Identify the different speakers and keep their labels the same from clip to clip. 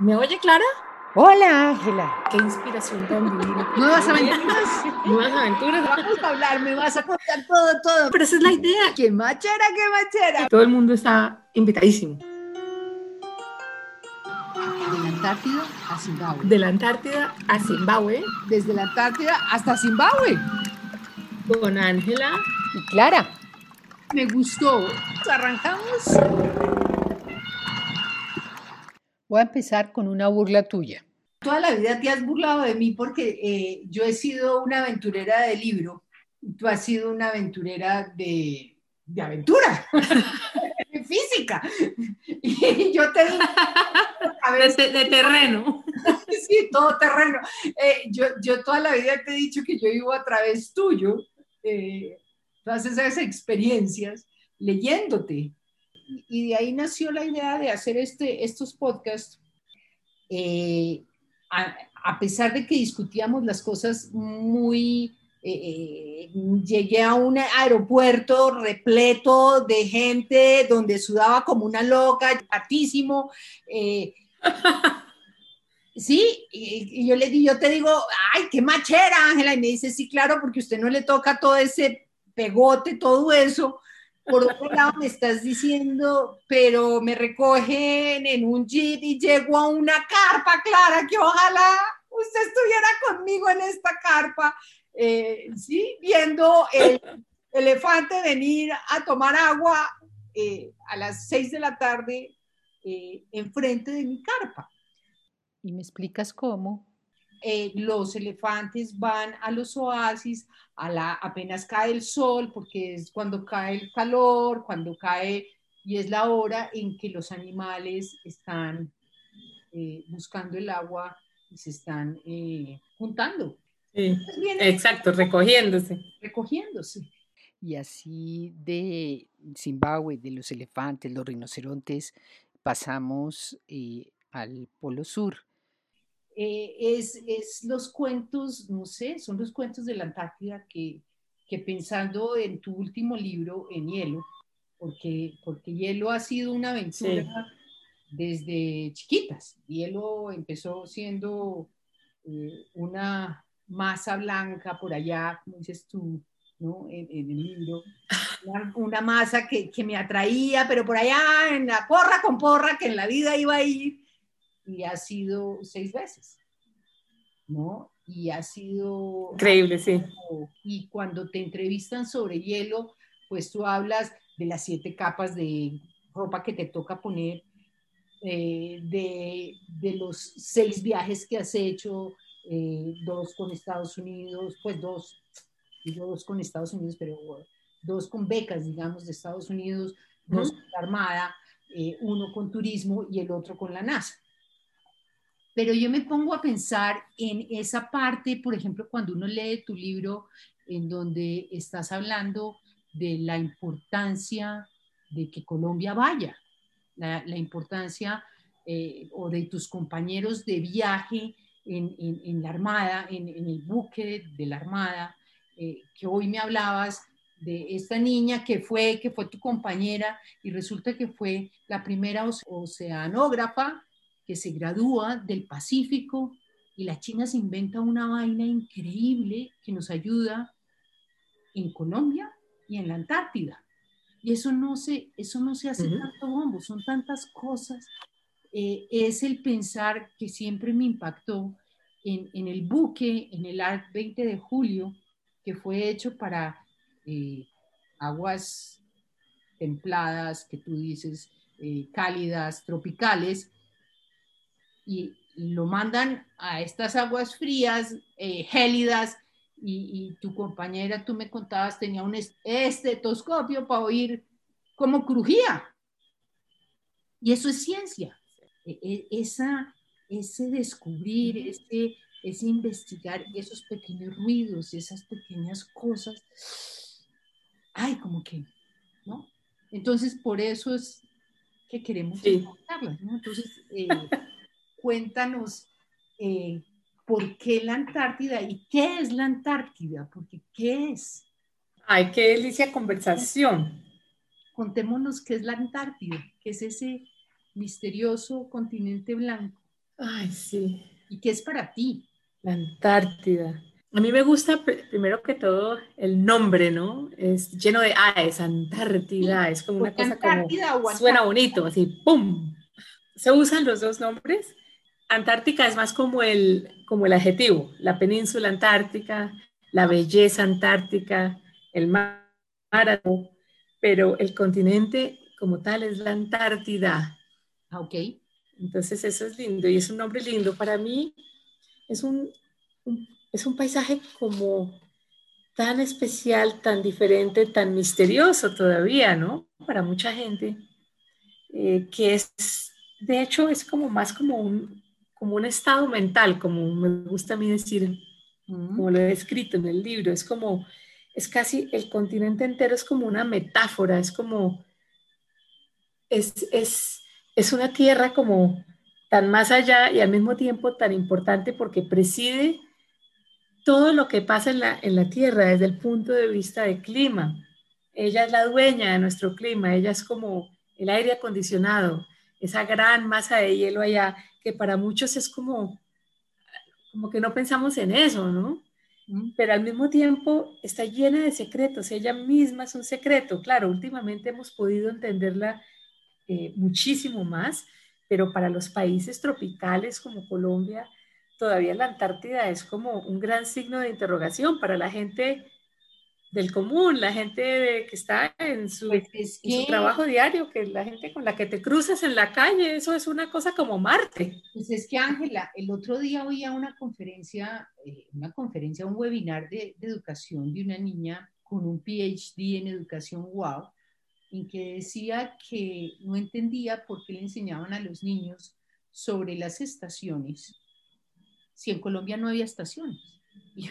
Speaker 1: ¿Me oye, Clara?
Speaker 2: Hola, Ángela.
Speaker 1: Qué inspiración tan divina.
Speaker 2: Nuevas aventuras.
Speaker 1: Nuevas aventuras.
Speaker 2: Vamos a hablar, me vas a contar todo, todo.
Speaker 1: Pero esa es la idea.
Speaker 2: ¡Qué machera, qué machera!
Speaker 1: Todo el mundo está invitadísimo.
Speaker 2: De la Antártida a Zimbabue.
Speaker 1: De la Antártida a Zimbabue.
Speaker 2: Desde la Antártida hasta Zimbabue.
Speaker 1: Con Ángela.
Speaker 2: Y Clara. Me gustó. Arrancamos. Voy a empezar con una burla tuya. Toda la vida te has burlado de mí porque eh, yo he sido una aventurera de libro y tú has sido una aventurera de, de aventura, de física. Y yo te digo,
Speaker 1: a ver, de, de, terreno.
Speaker 2: sí, todo terreno. Eh, yo, yo toda la vida te he dicho que yo vivo a través tuyo, eh, todas esas experiencias, leyéndote, y de ahí nació la idea de hacer este, estos podcasts. Eh, a, pesar de que discutíamos las cosas muy... Eh, eh, llegué a un aeropuerto repleto de gente donde sudaba como una loca, altísimo. sí, y, yo le digo, yo te digo, ay, qué machera, Ángela, y me dice, sí, claro, porque usted no le toca todo ese pegote, todo eso. Por otro lado, me estás diciendo, pero me recogen en un jeep y llego a una carpa, Clara, que ojalá usted estuviera conmigo en esta carpa, eh, ¿sí? Viendo el elefante venir a tomar agua eh, a las seis de la tarde eh, enfrente de mi carpa. ¿Y me explicas cómo? Eh, los elefantes van a los oasis a la, apenas cae el sol, porque es cuando cae el calor, cuando cae, y es la hora en que los animales están eh, buscando el agua y se están eh, juntando.
Speaker 1: Sí, exacto, recogiéndose.
Speaker 2: Recogiéndose. Y así de Zimbabue, de los elefantes, los rinocerontes, pasamos al Polo Sur eh, es, es, los cuentos, no sé, son los cuentos de la Antártida que, que pensando en tu último libro, en Hielo, porque, porque Hielo ha sido una aventura desde chiquitas. Hielo empezó siendo eh, una masa blanca por allá, como dices tú, ¿no? En, en el libro. Una, una masa que, que, me atraía, pero por allá en la porra con porra, que en la vida iba a ir y ha sido seis veces, ¿no? Y ha sido...
Speaker 1: Increíble, sí.
Speaker 2: Y cuando te entrevistan sobre hielo, pues tú hablas de las siete capas de ropa que te toca poner, eh, de, de, los seis viajes que has hecho, eh, dos con Estados Unidos, pues dos, digo dos con Estados Unidos, pero dos con becas, digamos, de Estados Unidos, dos con la Armada, eh, uno con turismo y el otro con la NASA. Pero yo me pongo a pensar en esa parte, por ejemplo, cuando uno lee tu libro en donde estás hablando de la importancia de que Colombia vaya, la, importancia eh, o de tus compañeros de viaje en, la Armada, en, en, el buque de la Armada, eh, que hoy me hablabas de esta niña que fue, que fue tu compañera y resulta que fue la primera oceanógrafa que se gradúa del Pacífico y la China se inventa una vaina increíble que nos ayuda en Colombia y en la Antártida. Y eso no se, eso no se hace tanto bombo, son tantas cosas. Eh, es el pensar que siempre me impactó en, en, el buque, en el ARC 20 de julio, que fue hecho para eh, aguas templadas, que tú dices, eh, cálidas, tropicales, y, lo mandan a estas aguas frías, eh, gélidas, y, tu compañera, tú me contabas, tenía un estetoscopio para oír cómo crujía. Y eso es ciencia. E, e, esa, ese descubrir, ese, ese investigar esos pequeños ruidos, esas pequeñas cosas, ay, como que, ¿no? Entonces, por eso es que queremos sí. ¿no? Entonces, eh, cuéntanos eh, por qué la Antártida y qué es la Antártida, porque qué es.
Speaker 1: Ay, qué delicia conversación.
Speaker 2: Contémonos qué es la Antártida, qué es ese misterioso continente blanco.
Speaker 1: Ay, sí.
Speaker 2: ¿Y qué es para ti?
Speaker 1: La Antártida. A mí me gusta, primero que todo, el nombre, ¿no? Es lleno de ah, es Antártida, es como una cosa como suena bonito, así, ¡pum! Se usan los dos nombres. Antártica es más como el, como el adjetivo, la península antártica, la belleza antártica, el mar, pero el continente como tal es la Antártida.
Speaker 2: Ah, ok.
Speaker 1: Entonces eso es lindo y es un nombre lindo. Para mí es un, es un paisaje como tan especial, tan diferente, tan misterioso todavía, ¿no? Para mucha gente, eh, que es, de hecho, es como más como un, como un estado mental, como me gusta a mí decir, como lo he escrito en el libro, es como, es casi, el continente entero es como una metáfora, es como, es, es, es una tierra como tan más allá y al mismo tiempo tan importante porque preside todo lo que pasa en la, en la Tierra desde el punto de vista del clima. Ella es la dueña de nuestro clima, ella es como el aire acondicionado, esa gran masa de hielo allá, que para muchos es como, como que no pensamos en eso, ¿no? Pero al mismo tiempo está llena de secretos, ella misma es un secreto. Claro, últimamente hemos podido entenderla eh, muchísimo más, pero para los países tropicales como Colombia, todavía la Antártida es como un gran signo de interrogación para la gente del común, la gente que está en su, pues trabajo diario, que la gente con la que te cruzas en la calle, eso es una cosa como Marte.
Speaker 2: Pues es que Ángela, el otro día oía una conferencia, eh, una conferencia, un webinar de, de, educación de una niña con un PhD en educación WOW, en que decía que no entendía por qué le enseñaban a los niños sobre las estaciones si en Colombia no había estaciones. Y,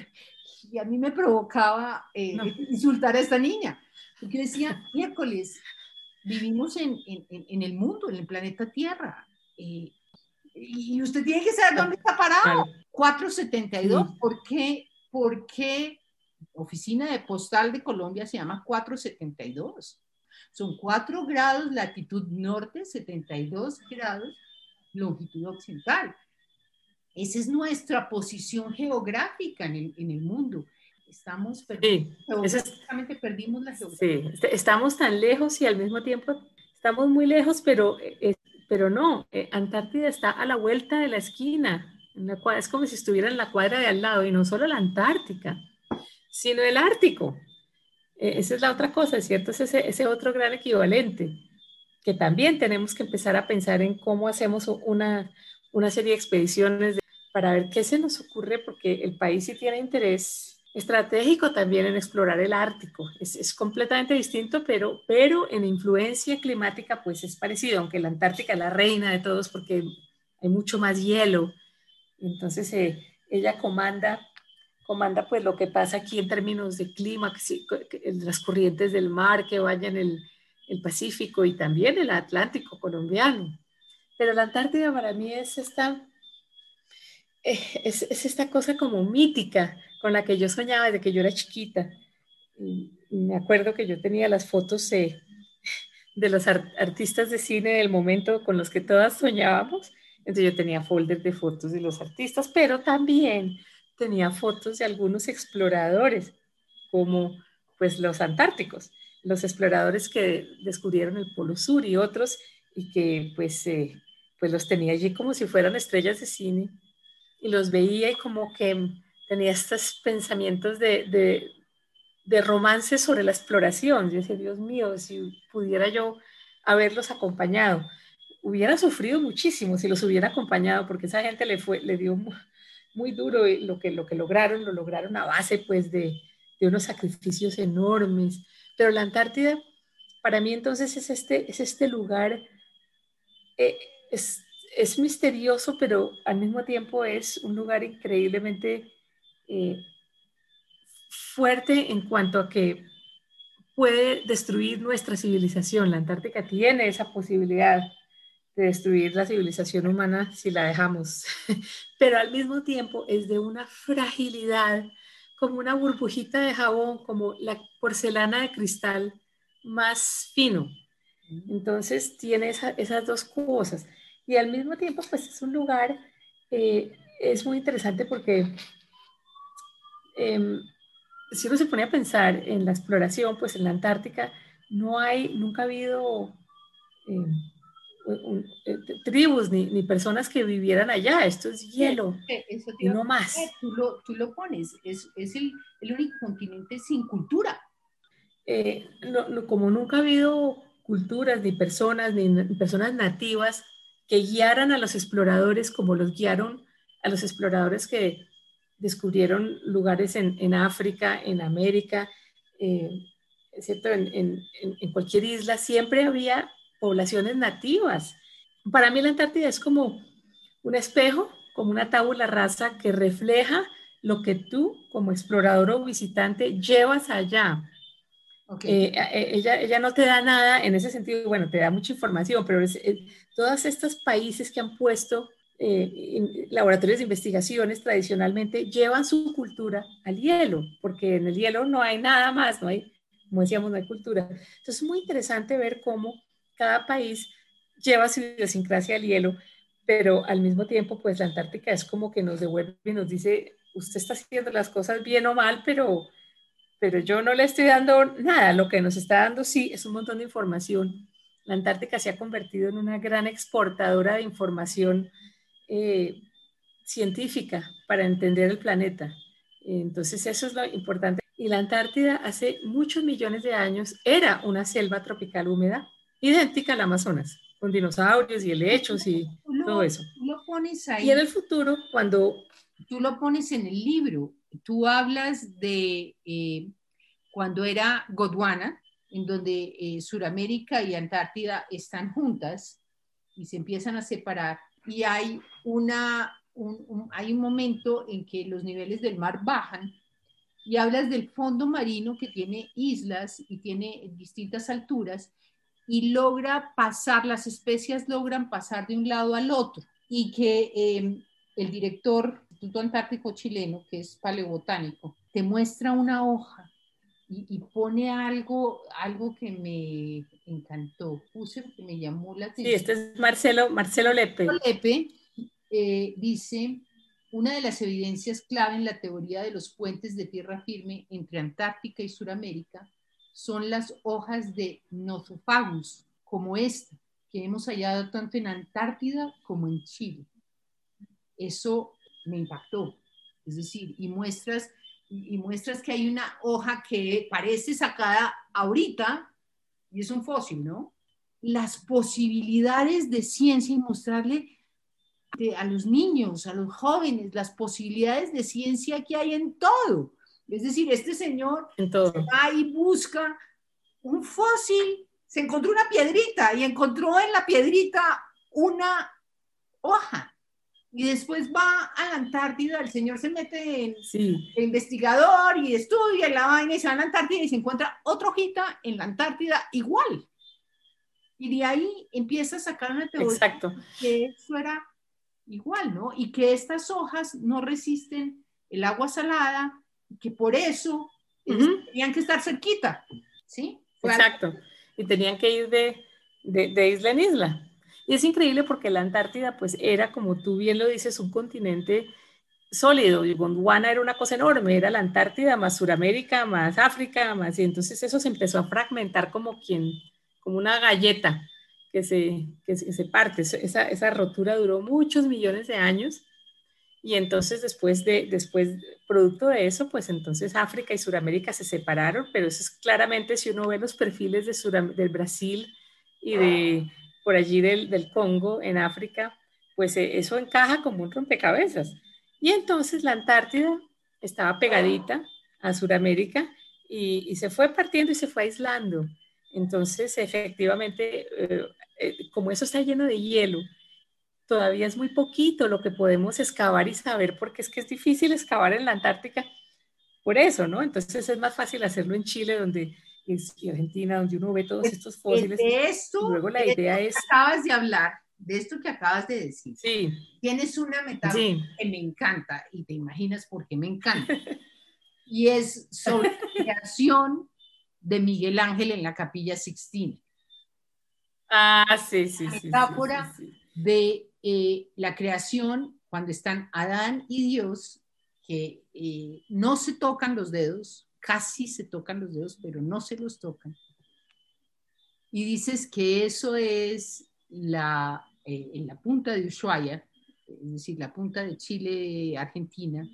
Speaker 2: a mí me provocaba eh, insultar a esta niña, porque decía, miércoles, vivimos en, en, el mundo, en el planeta Tierra, eh, y usted tiene que saber dónde está parado. 472, ¿por qué? ¿Por qué Oficina de Postal de Colombia se llama 472? Son 4 grados latitud norte, 72 grados longitud occidental. Esa es nuestra posición geográfica en el, en el mundo. Estamos perdiendo, sí, perdimos la geografía.
Speaker 1: Sí, estamos tan lejos y al mismo tiempo estamos muy lejos, pero, eh, pero no, eh, Antártida está a la vuelta de la esquina, la es como si estuviera en la cuadra de al lado, y no solo la Antártica, sino el Ártico. E, esa es la otra cosa, ¿cierto? Es ese, ese otro gran equivalente, que también tenemos que empezar a pensar en cómo hacemos una, una serie de expediciones para ver qué se nos ocurre, porque el país sí tiene interés estratégico también en explorar el Ártico. Es, es, completamente distinto, pero, pero en influencia climática pues es parecido, aunque la Antártica es la reina de todos porque hay mucho más hielo. Entonces eh, ella comanda, comanda pues lo que pasa aquí en términos de clima, las corrientes del mar que vayan el, el Pacífico y también el Atlántico colombiano. Pero la Antártida para mí es esta eh, es, esta cosa como mítica con la que yo soñaba desde que yo era chiquita. Me acuerdo que yo tenía las fotos de los artistas de cine del momento con los que todas soñábamos. Entonces yo tenía folders de fotos de los artistas, pero también tenía fotos de algunos exploradores, como pues los antárticos, los exploradores que descubrieron el Polo Sur y otros, y que pues, eh, pues los tenía allí como si fueran estrellas de cine y los veía y como que tenía estos pensamientos de, de, de romance sobre la exploración. Yo decía, Dios mío, si pudiera yo haberlos acompañado, hubiera sufrido muchísimo si los hubiera acompañado, porque esa gente le, fue, le dio muy, duro lo que, lo que lograron, lo lograron a base pues de, de unos sacrificios enormes. Pero la Antártida, para mí entonces es este, es este lugar, eh, es, es misterioso, pero al mismo tiempo es un lugar increíblemente eh, fuerte en cuanto a que puede destruir nuestra civilización. La Antártica tiene esa posibilidad de destruir la civilización humana si la dejamos, pero al mismo tiempo es de una fragilidad, como una burbujita de jabón, como la porcelana de cristal más fino. Entonces tiene esas dos cosas y al mismo tiempo pues es un lugar eh, es muy interesante porque em, si uno se pone a pensar en la exploración, pues en la Antártica no hay, nunca ha habido em, eh, tribus ni, personas que vivieran allá. Esto es hielo y no más.
Speaker 2: Tú lo, tú lo pones, es, es el, el, único continente sin cultura.
Speaker 1: Eh, como nunca ha habido culturas ni personas ni personas nativas que guiaran a los exploradores como los guiaron a los exploradores que descubrieron lugares en, África, en América, eh, en, cualquier isla, siempre había poblaciones nativas. Para mí la Antártida es como un espejo, como una tabula rasa que refleja lo que tú como explorador o visitante llevas allá. Eh, eh, ella, ella, no te da nada en ese sentido, bueno, te da mucha información, pero es, todos estos países que han puesto eh, laboratorios de investigaciones tradicionalmente llevan su cultura al hielo, porque en el hielo no hay nada más, no hay, como decíamos, no hay cultura. Entonces es muy interesante ver cómo cada país lleva su idiosincrasia al hielo, pero al mismo tiempo, pues la Antártica es como que nos devuelve y nos dice, usted está haciendo las cosas bien o mal, pero, pero yo no le estoy dando nada, lo que nos está dando sí es un montón de información la Antártica se ha convertido en una gran exportadora de información eh, científica para entender el planeta. Entonces eso es lo importante. Y la Antártida hace muchos millones de años era una selva tropical húmeda idéntica al Amazonas, con dinosaurios y helechos y todo eso.
Speaker 2: lo pones ahí.
Speaker 1: Y en el futuro, cuando...
Speaker 2: Tú lo pones en el libro, tú hablas de eh, cuando era Gondwana, en donde eh, Suramérica y Antártida están juntas y se empiezan a separar y hay, una, un, hay un momento en que los niveles del mar bajan y hablas del fondo marino que tiene islas y tiene distintas alturas y logra pasar, las especies logran pasar de un lado al otro y que em, el director Instituto Antártico chileno, que es paleobotánico, te muestra una hoja y, pone algo, algo que me encantó. Puse porque me llamó la atención.
Speaker 1: Sí, este es Marcelo, Marcelo Lepe.
Speaker 2: Lepe eh, dice, una de las evidencias clave en la teoría de los puentes de tierra firme entre Antártica y Sudamérica son las hojas de Nothofagus, como esta, que hemos hallado tanto en Antártida como en Chile. Eso me impactó. Es decir, y muestras y, muestras que hay una hoja que parece sacada ahorita y es un fósil, ¿no? Las posibilidades de ciencia y mostrarle a los niños, a los jóvenes, las posibilidades de ciencia que hay en todo. Es decir, este señor va y busca un fósil, se encontró una piedrita y encontró en la piedrita una hoja y después va a la Antártida, el señor se mete en investigador y estudia la vaina y se va a la Antártida y se encuentra otra hojita en la Antártida igual. Y de ahí empieza a sacar una teoría
Speaker 1: Exacto.
Speaker 2: que eso era igual, ¿no? Y que estas hojas no resisten el agua salada, que por eso tenían que estar cerquita, ¿sí?
Speaker 1: Exacto. Y tenían que ir de, de, de isla en isla. Y es increíble porque la Antártida, pues era, como tú bien lo dices, un continente sólido. Gondwana era una cosa enorme, era la Antártida más Suramérica, más África, más... Y entonces eso se empezó a fragmentar como quien, como una galleta que se, que se, parte. Esa, esa rotura duró muchos millones de años. Y entonces después de, después, producto de eso, pues entonces África y Suramérica se separaron, pero eso es claramente, si uno ve los perfiles de del Brasil y de por allí del, Congo, en África, pues eh, eso encaja como un rompecabezas. Y entonces la Antártida estaba pegadita a Sudamérica y, se fue partiendo y se fue aislando. Entonces, efectivamente, eh, eh, como eso está lleno de hielo, todavía es muy poquito lo que podemos excavar y saber, porque es que es difícil excavar en la Antártica por eso, ¿no? Entonces es más fácil hacerlo en Chile, donde y Argentina, donde uno ve todos estos fósiles.
Speaker 2: De esto,
Speaker 1: luego la idea es...
Speaker 2: Acabas de hablar, de esto que acabas de decir.
Speaker 1: Sí.
Speaker 2: Tienes una metáfora que me encanta y te imaginas por qué me encanta. y es sobre la creación de Miguel Ángel en la Capilla Sixtina.
Speaker 1: Ah, sí, sí,
Speaker 2: sí. Metáfora de eh, la creación, cuando están Adán y Dios, que eh, no se tocan los dedos, casi se tocan los dedos, pero no se los tocan. Y dices que eso es la, eh, en la punta de Ushuaia, es decir, la punta de Chile, Argentina,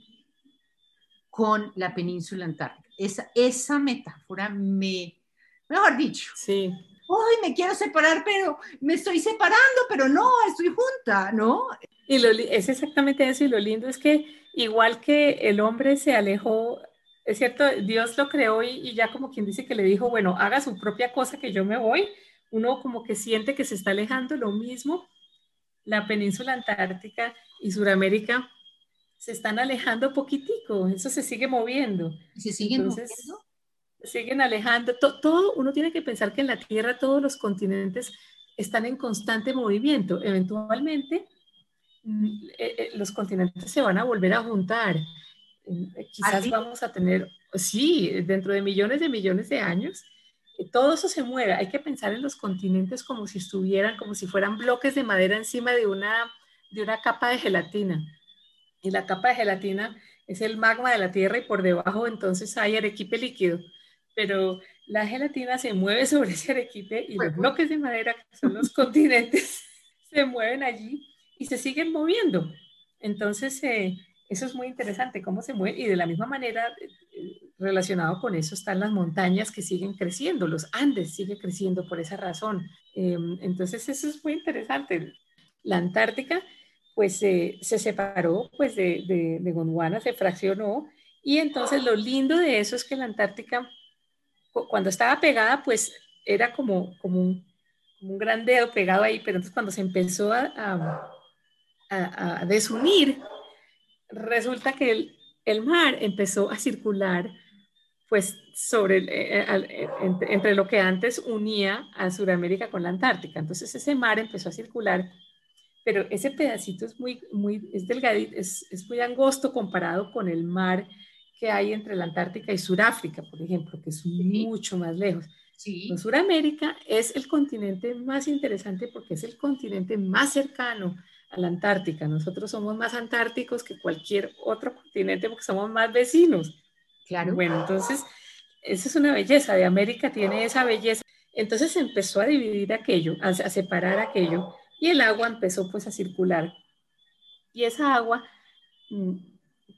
Speaker 2: con la península antártica. Esa, esa metáfora me, mejor dicho,
Speaker 1: sí.
Speaker 2: Hoy me quiero separar, pero me estoy separando, pero no, estoy junta, ¿no?
Speaker 1: Y lo, es exactamente eso, y lo lindo es que igual que el hombre se alejó, es cierto, Dios lo creó y, y ya como quien dice que le dijo, bueno, haga su propia cosa que yo me voy, uno como que siente que se está alejando lo mismo, la península antártica y Sudamérica se están alejando poquitico, eso se sigue moviendo.
Speaker 2: ¿Se siguen moviendo?
Speaker 1: siguen alejando. todo, uno tiene que pensar que en la Tierra todos los continentes están en constante movimiento. Eventualmente, mm, eh, eh, los continentes se van a volver a juntar. Eh, quizás vamos a tener, sí, dentro de millones de millones de años, todo eso se mueve. Hay que pensar en los continentes como si estuvieran, como si fueran bloques de madera encima de una, de una capa de gelatina. Y la capa de gelatina es el magma de la Tierra y por debajo entonces hay arequipe líquido pero la gelatina se mueve sobre ese arequipe y los bloques de madera, que son los continentes, se mueven allí y se siguen moviendo. Entonces, eh, eso es muy interesante, cómo se mueve. Y de la misma manera, eh, relacionado con eso, están las montañas que siguen creciendo, los Andes siguen creciendo por esa razón. Em, entonces, eso es muy interesante. La Antártica, pues, se separó pues, de, de, Gondwana, se fraccionó. Y entonces, lo lindo de eso es que la Antártica cuando estaba pegada, pues era como, como, un, un gran dedo pegado ahí, pero entonces cuando se empezó a, a, desunir, resulta que el, el, mar empezó a circular pues sobre, eh, eh, entre, lo que antes unía a Sudamérica con la Antártica. Entonces ese mar empezó a circular, pero ese pedacito es muy, muy, es delgadito, es, es muy angosto comparado con el mar que hay entre la Antártica y Sudáfrica, por ejemplo, que es mucho más lejos. Sí. Suramérica es el continente más interesante porque es el continente más cercano a la Antártica. Nosotros somos más antárticos que cualquier otro continente porque somos más vecinos. Claro. Bueno, entonces, esa es una belleza. De América tiene esa belleza. Entonces empezó a dividir aquello, a, a separar aquello, y el agua empezó pues a circular. Y esa agua mm,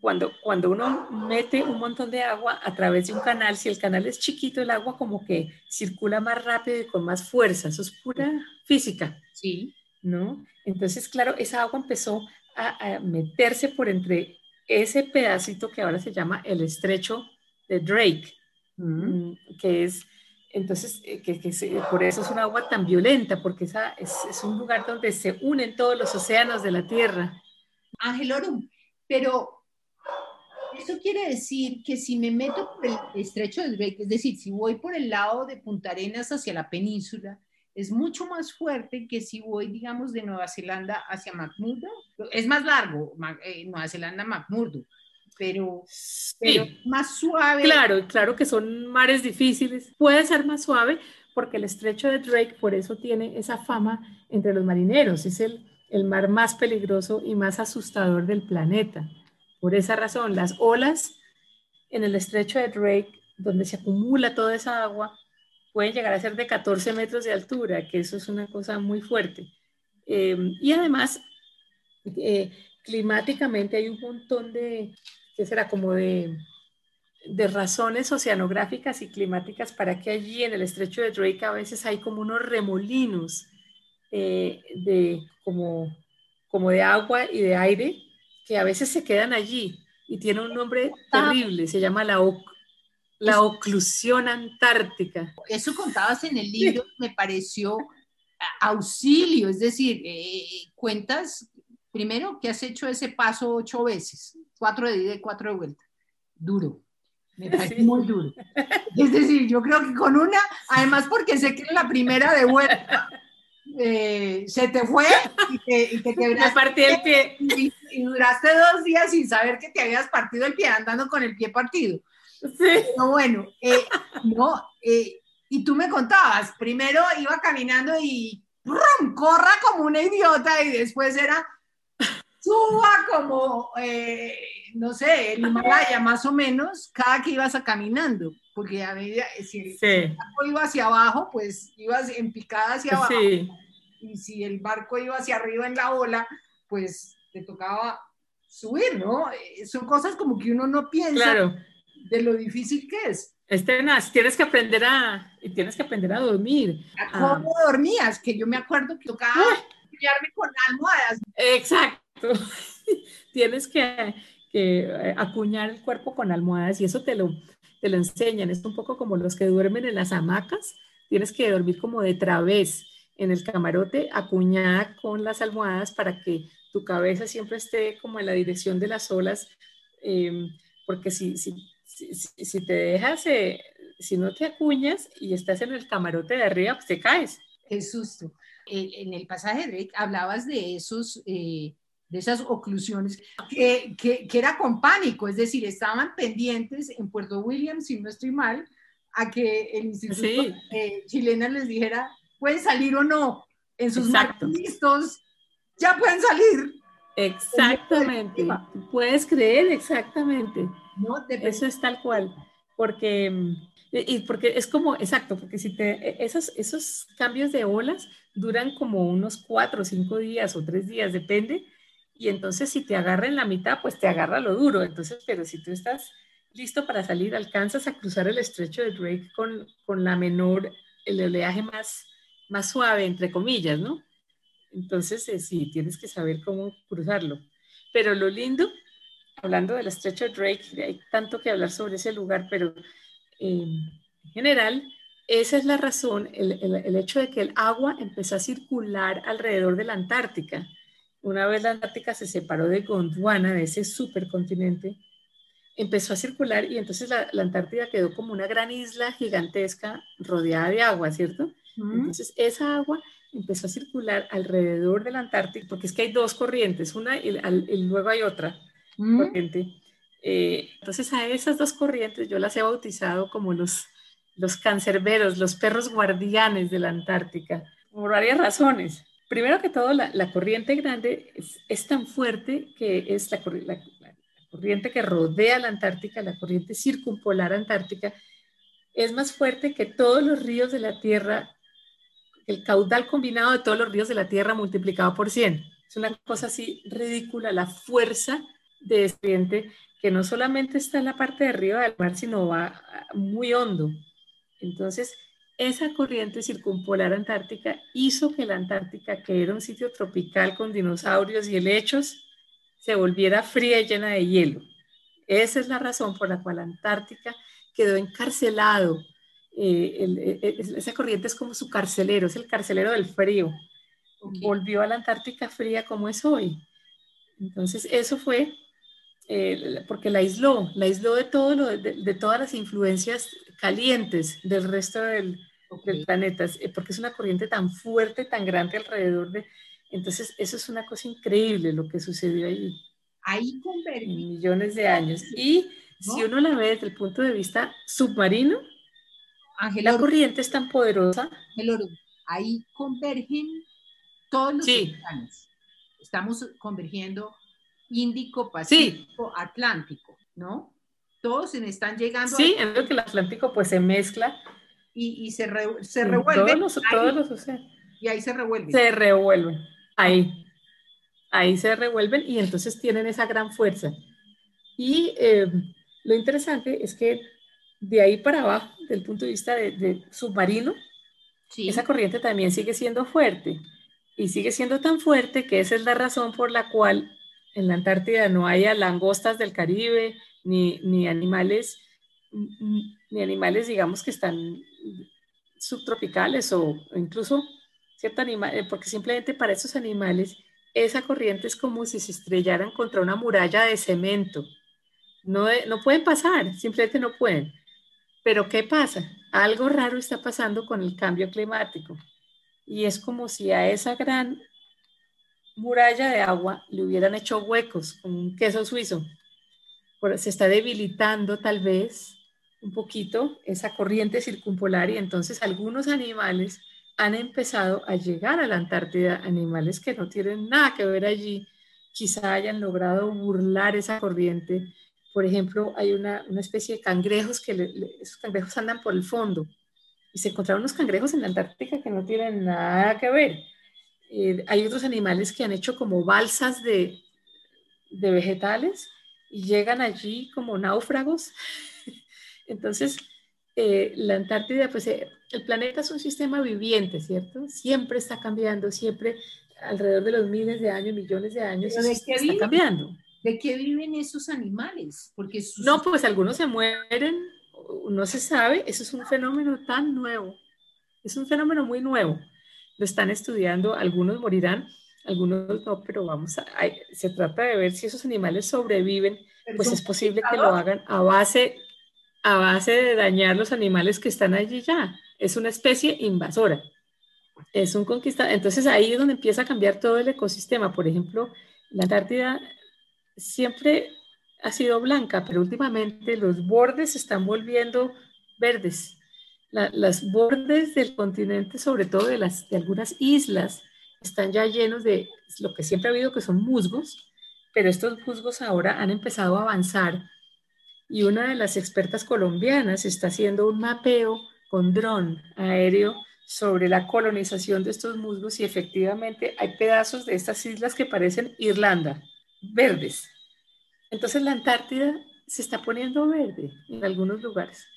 Speaker 1: cuando, cuando uno mete un montón de agua a través de un canal, si el canal es chiquito, el agua como que circula más rápido y con más fuerza. Eso es pura física.
Speaker 2: Sí.
Speaker 1: ¿No? Entonces, claro, esa agua empezó a, meterse por entre ese pedacito que ahora se llama el estrecho de Drake, mm, que es, entonces, eh, que, que por eso es un agua tan violenta, porque esa es, es, un lugar donde se unen todos los océanos de la Tierra.
Speaker 2: Ángel Orum, pero eso quiere decir que si me meto por el estrecho de Drake, es decir, si voy por el lado de Punta Arenas hacia la península, es mucho más fuerte que si voy, digamos, de Nueva Zelanda hacia McMurdo. Es más largo, eh, Nueva Zelanda McMurdo, pero, pero más suave.
Speaker 1: Claro, claro que son mares difíciles. Puede ser más suave porque el estrecho de Drake por eso tiene esa fama entre los marineros. Es el, el mar más peligroso y más asustador del planeta. Por esa razón, las olas en el estrecho de Drake, donde se acumula toda esa agua, pueden llegar a ser de 14 metros de altura, que eso es una cosa muy fuerte. Eh, y además, eh, climáticamente hay un montón de, ¿qué será? Como de, de razones oceanográficas y climáticas para que allí en el estrecho de Drake a veces hay como unos remolinos eh, de, como, como de agua y de aire que a veces se quedan allí y tiene un nombre terrible, se llama la, la oclusión antártica.
Speaker 2: Eso contabas en el libro, me pareció auxilio, es decir, eh, cuentas primero que has hecho ese paso ocho veces, cuatro de ida y cuatro de vuelta. Duro. Me parece muy duro. Es decir, yo creo que con una, además porque sé que es la primera de vuelta, eh, se te fue y te, y te
Speaker 1: partí el pie.
Speaker 2: Y, duraste dos días sin saber que te habías partido el pie, andando con el pie partido. Sí. Pero bueno, eh, no, eh, y tú me contabas, primero iba caminando y corra como una idiota y después era suba como, eh, no sé, el Himalaya más o menos, cada que ibas a caminando, porque a medida, si el barco iba hacia abajo, pues ibas en picada hacia abajo, y si el barco iba hacia arriba en la ola, pues te tocaba subir, ¿no? Eh, son cosas como que uno no piensa de lo difícil que es.
Speaker 1: Este, tienes que aprender a, tienes que aprender a dormir.
Speaker 2: ¿Cómo dormías? Que yo me acuerdo que tocaba apoyarme con almohadas.
Speaker 1: Exacto. tienes que, que, acuñar el cuerpo con almohadas y eso te lo, te lo enseñan. Es un poco como los que duermen en las hamacas. Tienes que dormir como de través en el camarote, acuñada con las almohadas para que tu cabeza siempre esté como en la dirección de las olas, em, porque si, si, si, te dejas, eh, si no te acuñas y estás en el camarote de arriba, pues te caes.
Speaker 2: Qué susto. En el pasaje Drake hablabas de esos... Eh, de esas oclusiones, que, que, que, era con pánico, es decir, estaban pendientes en Puerto Williams, si no estoy mal, a que el Instituto eh, chileno les dijera, pueden salir o no, en sus listos, ya pueden salir.
Speaker 1: Exactamente, puedes creer exactamente. No, Eso es tal cual, porque, y porque es como, exacto, porque si te, e, esos, esos cambios de olas duran como unos cuatro o cinco días o tres días, depende, y entonces si te agarra en la mitad, pues te agarra lo duro, entonces, pero si tú estás listo para salir, alcanzas a cruzar el estrecho de Drake con, con la menor, el oleaje más, más suave, entre comillas, ¿no? Entonces, eh, sí, tienes que saber cómo cruzarlo. Pero lo lindo, hablando del estrecho Drake, hay tanto que hablar sobre ese lugar, pero eh, en general, esa es la razón, el, el, hecho de que el agua empezó a circular alrededor de la Antártica. Una vez la Antártica se separó de Gondwana, de ese supercontinente, empezó a circular y entonces la, la, Antártida quedó como una gran isla gigantesca rodeada de agua, ¿cierto? Entonces esa agua empezó a circular alrededor de la Antártica, porque es que hay dos corrientes, una y, luego hay otra corriente. Eh, entonces a esas dos corrientes yo las he bautizado como los, los cancerberos, los perros guardianes de la Antártica, por varias razones. Primero que todo, la, corriente grande es, tan fuerte que es la, la, corriente que rodea la Antártica, la corriente circumpolar antártica, es más fuerte que todos los ríos de la Tierra el caudal combinado de todos los ríos de la Tierra multiplicado por 100. Es una cosa así ridícula, la fuerza de este que no solamente está en la parte de arriba del mar, sino va muy hondo. Entonces, esa corriente circumpolar antártica hizo que la Antártica, que era un sitio tropical con dinosaurios y helechos, se volviera fría y llena de hielo. Esa es la razón por la cual la Antártica quedó encarcelado eh, eh, esa corriente es como su carcelero, es el carcelero del frío. Volvió a la Antártica fría como es hoy. Entonces, eso fue eh, porque la aisló, la aisló de, todo lo, de, todas las influencias calientes del resto del, planeta, porque es una corriente tan fuerte, tan grande alrededor de... Entonces, eso es una cosa increíble lo que sucedió ahí.
Speaker 2: Ahí
Speaker 1: en millones de años. Y si uno la ve desde el punto de vista submarino, la corriente es tan poderosa.
Speaker 2: ahí convergen todos los océanos. Estamos convergiendo Índico, Pacífico, Atlántico, ¿no? Todos están llegando.
Speaker 1: Sí, en lo que el Atlántico pues se mezcla.
Speaker 2: Y, se, se revuelven.
Speaker 1: Todos los, océanos.
Speaker 2: Y ahí se revuelven.
Speaker 1: Se revuelven. Ahí. Ahí se revuelven y entonces tienen esa gran fuerza. Y eh, lo interesante es que de ahí para abajo, del punto de vista de, submarino, esa corriente también sigue siendo fuerte. Y sigue siendo tan fuerte que esa es la razón por la cual en la Antártida no haya langostas del Caribe, ni, ni animales, ni animales, digamos, que están subtropicales o incluso cierto animal, eh, porque simplemente para esos animales esa corriente es como si se estrellaran contra una muralla de cemento. No, no pueden pasar, simplemente no pueden. Pero ¿qué pasa? Algo raro está pasando con el cambio climático. Y es como si a esa gran muralla de agua le hubieran hecho huecos con un queso suizo. Se está debilitando tal vez un poquito esa corriente circumpolar y entonces algunos animales han empezado a llegar a la Antártida animales que no tienen nada que ver allí, quizá hayan logrado burlar esa corriente. Por ejemplo, hay una, especie de cangrejos que esos cangrejos andan por el fondo y se encontraron unos cangrejos en la Antártica que no tienen nada que ver. Eh, hay otros animales que han hecho como balsas de, de vegetales y llegan allí como náufragos. Entonces, eh, la Antártida, pues eh, el planeta es un sistema viviente, ¿cierto? Siempre está cambiando, siempre alrededor de los miles de años, millones de años,
Speaker 2: de
Speaker 1: está cambiando.
Speaker 2: ¿De qué viven esos animales?
Speaker 1: Porque No, pues algunos se mueren, no se sabe, eso es un fenómeno tan nuevo, es un fenómeno muy nuevo. Lo están estudiando, algunos morirán, algunos no, pero vamos a, se trata de ver si esos animales sobreviven, pues es posible que lo hagan a base, a base de dañar los animales que están allí ya. Es una especie invasora, es un conquistador. Entonces ahí es donde empieza a cambiar todo el ecosistema. Por ejemplo, la Antártida siempre ha sido blanca, pero últimamente los bordes se están volviendo verdes. las bordes del continente, sobre todo de, las, de algunas islas, están ya llenos de lo que siempre ha habido, que son musgos, pero estos musgos ahora han empezado a avanzar y una de las expertas colombianas está haciendo un mapeo con dron aéreo sobre la colonización de estos musgos y efectivamente hay pedazos de estas islas que parecen Irlanda, verdes. Entonces la Antártida se está poniendo verde en algunos lugares.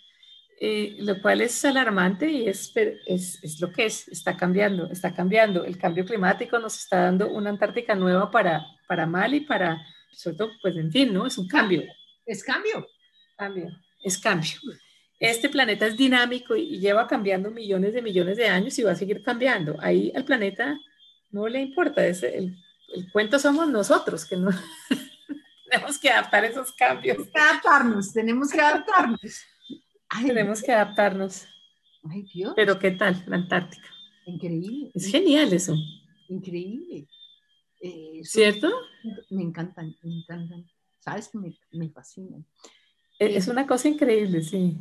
Speaker 1: Eh, lo cual es alarmante y es, es, es, lo que es, está cambiando, está cambiando. El cambio climático nos está dando una Antártica nueva para, para mal y para, sobre todo, pues en fin, ¿no? Es un cambio.
Speaker 2: Es cambio.
Speaker 1: Cambio, es cambio. Este planeta es dinámico y lleva cambiando millones de millones de años y va a seguir cambiando. Ahí al planeta no le importa, es el, el cuento somos nosotros, que no tenemos que adaptar esos cambios.
Speaker 2: Tenemos que adaptarnos, tenemos que adaptarnos.
Speaker 1: Tenemos que adaptarnos.
Speaker 2: Ay, Dios.
Speaker 1: Pero ¿qué tal la Antártica?
Speaker 2: Increíble.
Speaker 1: Es genial eso.
Speaker 2: Increíble.
Speaker 1: Eh, ¿Cierto?
Speaker 2: Me encantan, me encantan. Sabes que me, me fascinan.
Speaker 1: E, es una cosa increíble, sí.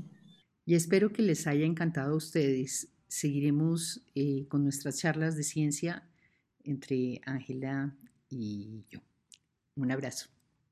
Speaker 2: Y espero que les haya encantado a ustedes. Seguiremos eh, con nuestras charlas de ciencia entre Ángela y yo. Un abrazo.